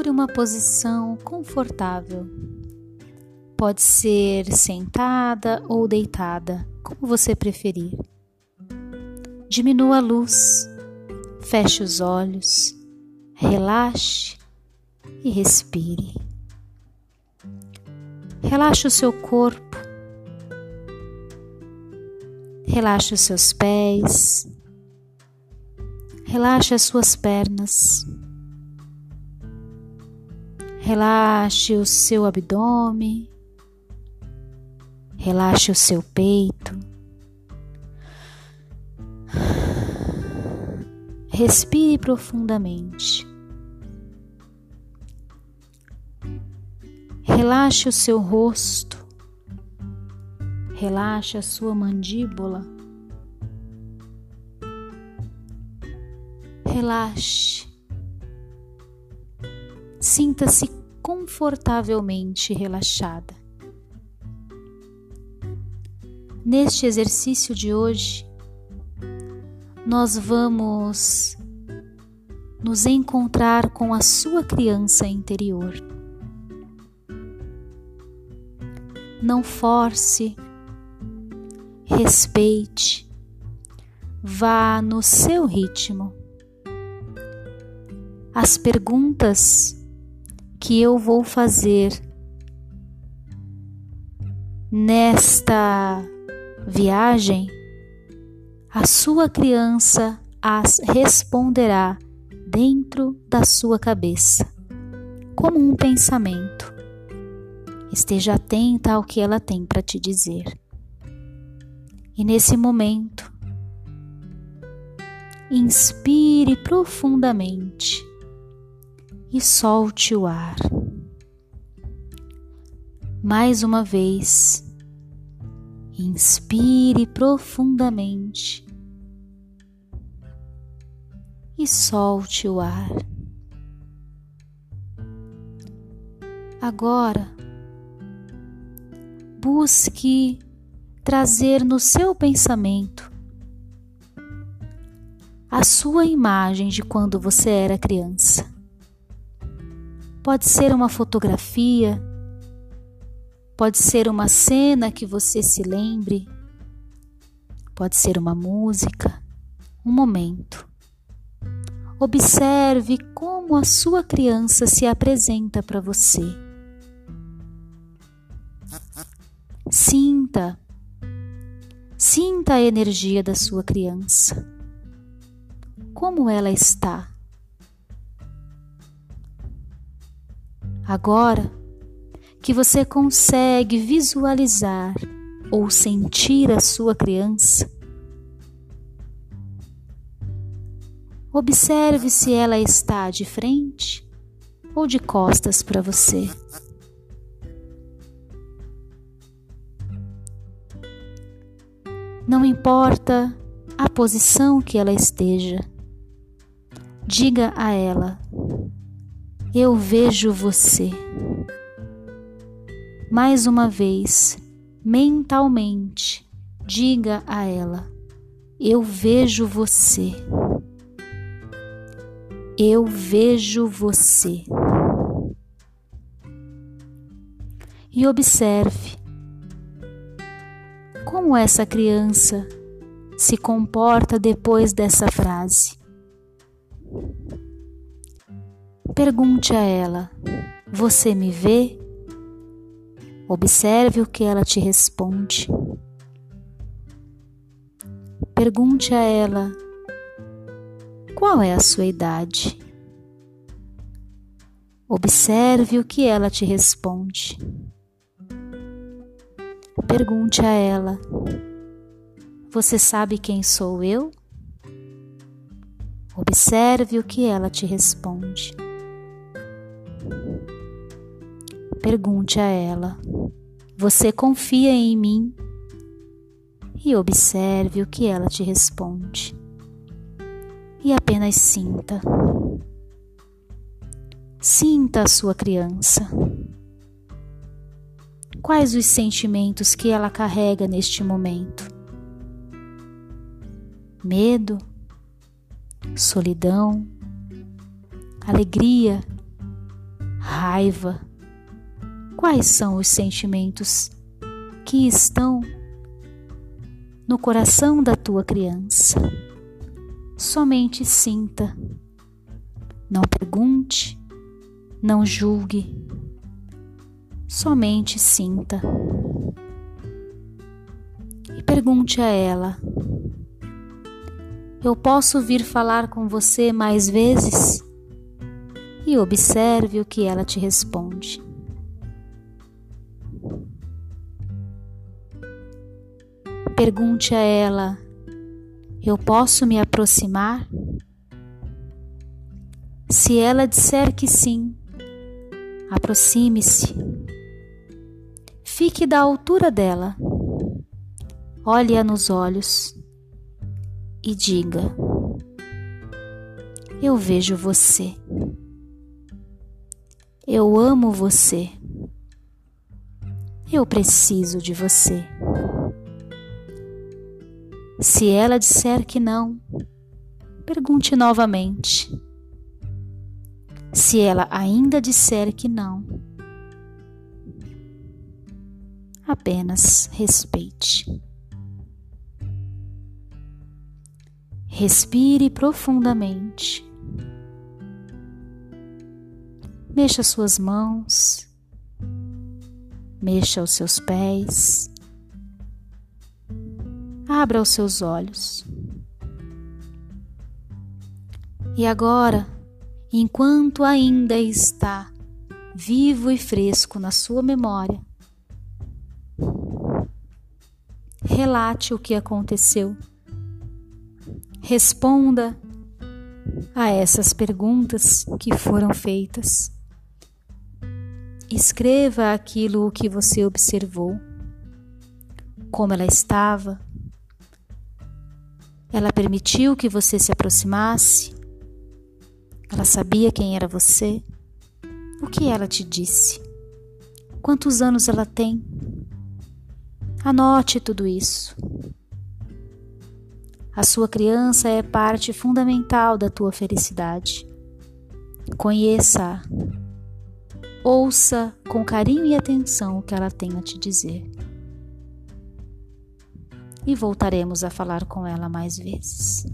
Procure uma posição confortável. Pode ser sentada ou deitada, como você preferir. Diminua a luz, feche os olhos, relaxe e respire. Relaxe o seu corpo, relaxe os seus pés, relaxe as suas pernas. Relaxe o seu abdômen, relaxe o seu peito. Respire profundamente. Relaxe o seu rosto, relaxe a sua mandíbula. Relaxe. Sinta-se confortavelmente relaxada. Neste exercício de hoje, nós vamos nos encontrar com a sua criança interior. Não force, respeite, vá no seu ritmo. As perguntas que eu vou fazer nesta viagem, a sua criança as responderá dentro da sua cabeça, como um pensamento. Esteja atenta ao que ela tem para te dizer. E nesse momento, inspire profundamente e solte o ar. Mais uma vez, inspire profundamente e solte o ar. Agora, busque trazer no seu pensamento a sua imagem de quando você era criança. Pode ser uma fotografia, pode ser uma cena que você se lembre, pode ser uma música, um momento. Observe como a sua criança se apresenta para você. Sinta, sinta a energia da sua criança. Como ela está? Agora que você consegue visualizar ou sentir a sua criança, observe se ela está de frente ou de costas para você. Não importa a posição que ela esteja, diga a ela: eu vejo você. Mais uma vez, mentalmente, diga a ela: Eu vejo você. Eu vejo você. E observe como essa criança se comporta depois dessa frase. Pergunte a ela: Você me vê? Observe o que ela te responde. Pergunte a ela: Qual é a sua idade? Observe o que ela te responde. Pergunte a ela: Você sabe quem sou eu? Observe o que ela te responde. Pergunte a ela: Você confia em mim? E observe o que ela te responde. E apenas sinta. Sinta a sua criança. Quais os sentimentos que ela carrega neste momento? Medo? Solidão? Alegria? raiva. Quais são os sentimentos que estão no coração da tua criança? Somente sinta. Não pergunte, não julgue, somente sinta. E pergunte a ela: Eu posso vir falar com você mais vezes? E observe o que ela te responde. Pergunte a ela: Eu posso me aproximar? Se ela disser que sim, aproxime-se. Fique da altura dela. Olhe-a nos olhos e diga: Eu vejo você. Eu amo você. Eu preciso de você. Se ela disser que não, pergunte novamente. Se ela ainda disser que não, apenas respeite. Respire profundamente. Mexa suas mãos, mexa os seus pés, abra os seus olhos. E agora, enquanto ainda está vivo e fresco na sua memória, relate o que aconteceu. Responda a essas perguntas que foram feitas. Escreva aquilo que você observou, como ela estava. Ela permitiu que você se aproximasse? Ela sabia quem era você? O que ela te disse? Quantos anos ela tem? Anote tudo isso. A sua criança é parte fundamental da tua felicidade. Conheça-a. Ouça com carinho e atenção o que ela tem a te dizer. E voltaremos a falar com ela mais vezes.